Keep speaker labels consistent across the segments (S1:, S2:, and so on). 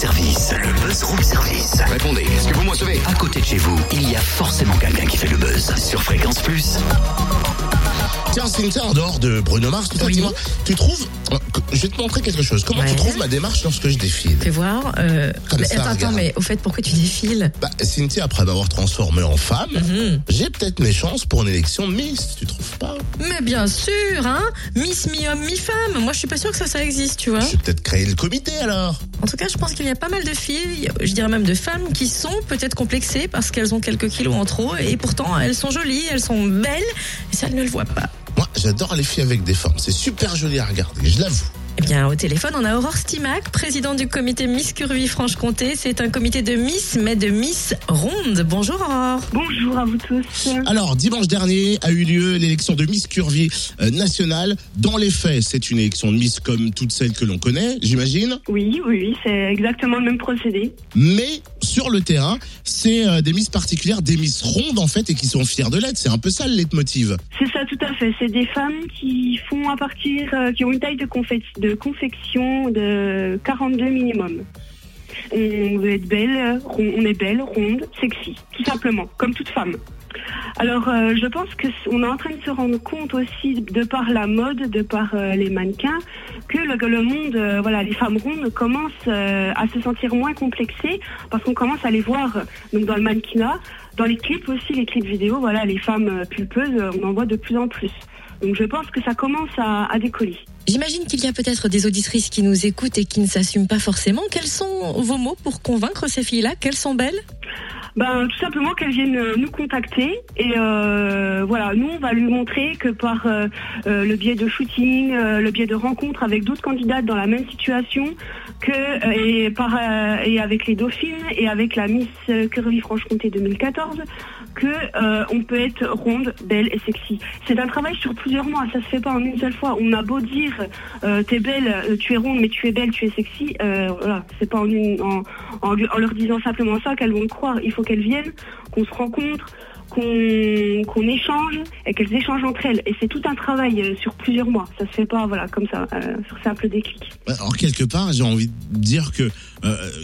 S1: service. Le buzz room service.
S2: Répondez, est-ce que vous me recevez?
S1: À côté de chez vous, il y a forcément quelqu'un qui fait le buzz. Sur Fréquence Plus.
S3: Tiens, Cynthia, en dehors de Bruno Mars, tout ça,
S4: Oui.
S3: tu trouves. Je vais te montrer quelque chose. Comment tu trouves ma démarche lorsque je défile
S4: Fais voir. euh,
S3: Comme
S4: mais
S3: ça,
S4: attends,
S3: regarde.
S4: mais au fait, pourquoi tu défiles
S3: Bah, Cynthia, après m'avoir transformé en femme,
S4: Mhm.
S3: j'ai peut-être mes chances pour une élection Miss, tu trouves pas
S4: Mais bien sûr, hein Miss mi-homme, mi-femme. Moi, je suis pas sûre que ça, ça existe, tu vois.
S3: Je vais peut-être créer le comité alors.
S4: En tout cas, je pense qu'il y a pas mal de filles, je dirais même de femmes, qui sont peut-être complexées parce qu'elles ont quelques kilos en trop et pourtant elles sont jolies, elles sont belles et ça, elles ne le voient pas.
S3: Moi, j'adore les filles avec des formes. C'est super joli à regarder, je l'avoue.
S4: Eh bien, au téléphone, on a Aurore Stimac, présidente du comité Miss Curvy Franche-Comté. C'est un comité de Miss, mais de Miss ronde. Bonjour Aurore.
S5: Bonjour à vous tous.
S3: Alors, dimanche dernier a eu lieu l'élection de Miss Curvy euh, nationale. Dans les faits, c'est une élection de Miss comme toutes celles que l'on connaît, j'imagine.
S5: Oui, oui, oui, c'est exactement le même procédé.
S3: Mais sur le terrain, c'est euh, des Miss particulières, des Miss rondes en fait, et qui sont fières de l'être. C'est un peu ça le leitmotiv.
S5: C'est ça, tout à fait. C'est des femmes qui font à partir, euh, qui ont une taille de, de confection de 42 minimum. On veut être belle, rond- on est belle, ronde, sexy, tout simplement, comme toute femme. Alors, euh, je pense que on est en train de se rendre compte aussi, de par la mode, de par euh, les mannequins, que le, monde, euh, voilà, les femmes rondes commencent à se sentir moins complexées parce qu'on commence à les voir dans le mannequinat, dans les clips aussi, les clips vidéo, voilà, les femmes pulpeuses, on en voit de plus en plus. Donc, je pense que ça commence à décoller.
S4: J'imagine qu'il y a peut-être des auditrices qui nous écoutent et qui ne s'assument pas forcément. Quels sont vos mots pour convaincre ces filles-là? Qu'elles sont belles?
S5: Ben, tout simplement qu'elles viennent euh, nous contacter et euh, voilà, nous on va lui montrer que par euh, euh, le biais de shooting, euh, le biais de rencontres avec d'autres candidates dans la même situation, que euh, et par et avec les dauphines et avec la Miss Curvy Franche-Comté 2014, que euh, on peut être ronde, belle et sexy. C'est un travail sur plusieurs mois, ça se fait pas en une seule fois. On a beau dire euh, t'es belle, euh, tu es ronde, mais tu es belle, tu es sexy. Euh, voilà, c'est pas en, une- en, en, leur disant simplement ça qu'elles vont le croire. Il faut qu'elles viennent, qu'on se rencontre, qu'on qu'on échange et qu'elles échangent entre elles. Et c'est tout un travail euh, sur plusieurs mois. Ça se fait pas, voilà, comme ça, euh, sur simple déclic.
S3: Alors quelque part, j'ai envie de dire que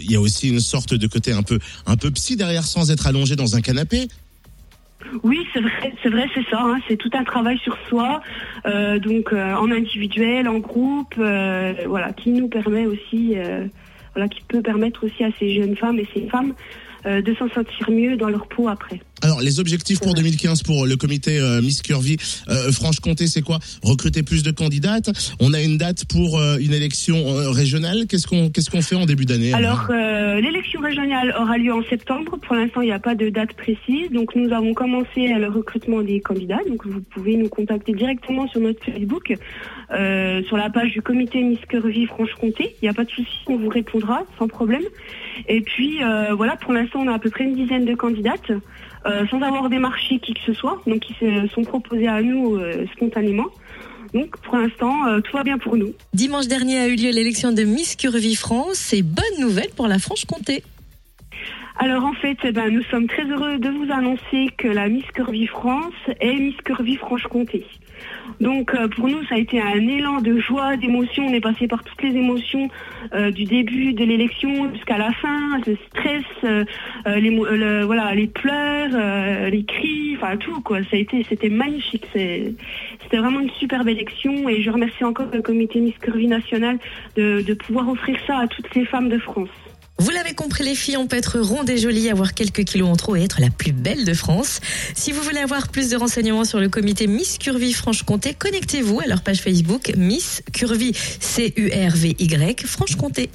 S3: il y a aussi une sorte de côté un peu un peu psy derrière, sans être allongé dans un canapé.
S5: Oui, c'est vrai, c'est vrai, c'est ça. hein. c'est tout un travail sur soi, euh, donc euh, en individuel, en groupe, euh, voilà, qui nous permet aussi, euh, voilà, qui peut permettre aussi à ces jeunes femmes et ces femmes euh, de s'en sentir mieux dans leur peau après.
S3: Alors les objectifs pour 2015 pour le comité euh, Miss Curvy euh, Franche-Comté, c'est quoi? Recruter plus de candidates. On a une date pour euh, une élection régionale. Qu'est-ce qu'on qu'est-ce qu'on fait en début d'année
S5: Alors, l'élection régionale aura lieu en septembre. Pour l'instant, il n'y a pas de date précise. Donc, nous avons commencé le recrutement des candidats. Donc, vous pouvez nous contacter directement sur notre Facebook, sur la page du comité Miss Curvy Franche-Comté. Il n'y a pas de souci, on vous répondra sans problème. Et puis, voilà, pour l'instant, on a à peu près une dizaine de candidates. euh, sans avoir démarché qui que ce soit, donc qui se sont proposés à nous euh, spontanément. Donc pour l'instant, euh, tout va bien pour nous.
S4: Dimanche dernier a eu lieu l'élection de Miss Curvy France et bonne nouvelle pour la Franche-Comté.
S5: Alors en fait, eh ben, nous sommes très heureux de vous annoncer que la Miss Curvy France est Miss Curvy Franche-Comté. Donc euh, pour nous, ça a été un élan de joie, d'émotion. On est passé par toutes les émotions euh, du début de l'élection jusqu'à la fin, le stress, euh, les, voilà, les pleurs, les cris, enfin tout. Ça a été, c'était magnifique. C'était vraiment une superbe élection et je remercie encore le comité Miss Curvy national de, de pouvoir offrir ça à toutes ces femmes de France.
S4: Vous l'avez compris les filles, on peut être ronde et jolie, avoir quelques kilos en trop et être la plus belle de France. Si vous voulez avoir plus de renseignements sur le comité Miss Curvy Franche-Comté, connectez-vous à leur page Facebook Miss Curvy C-U-R-V-Y Franche-Comté.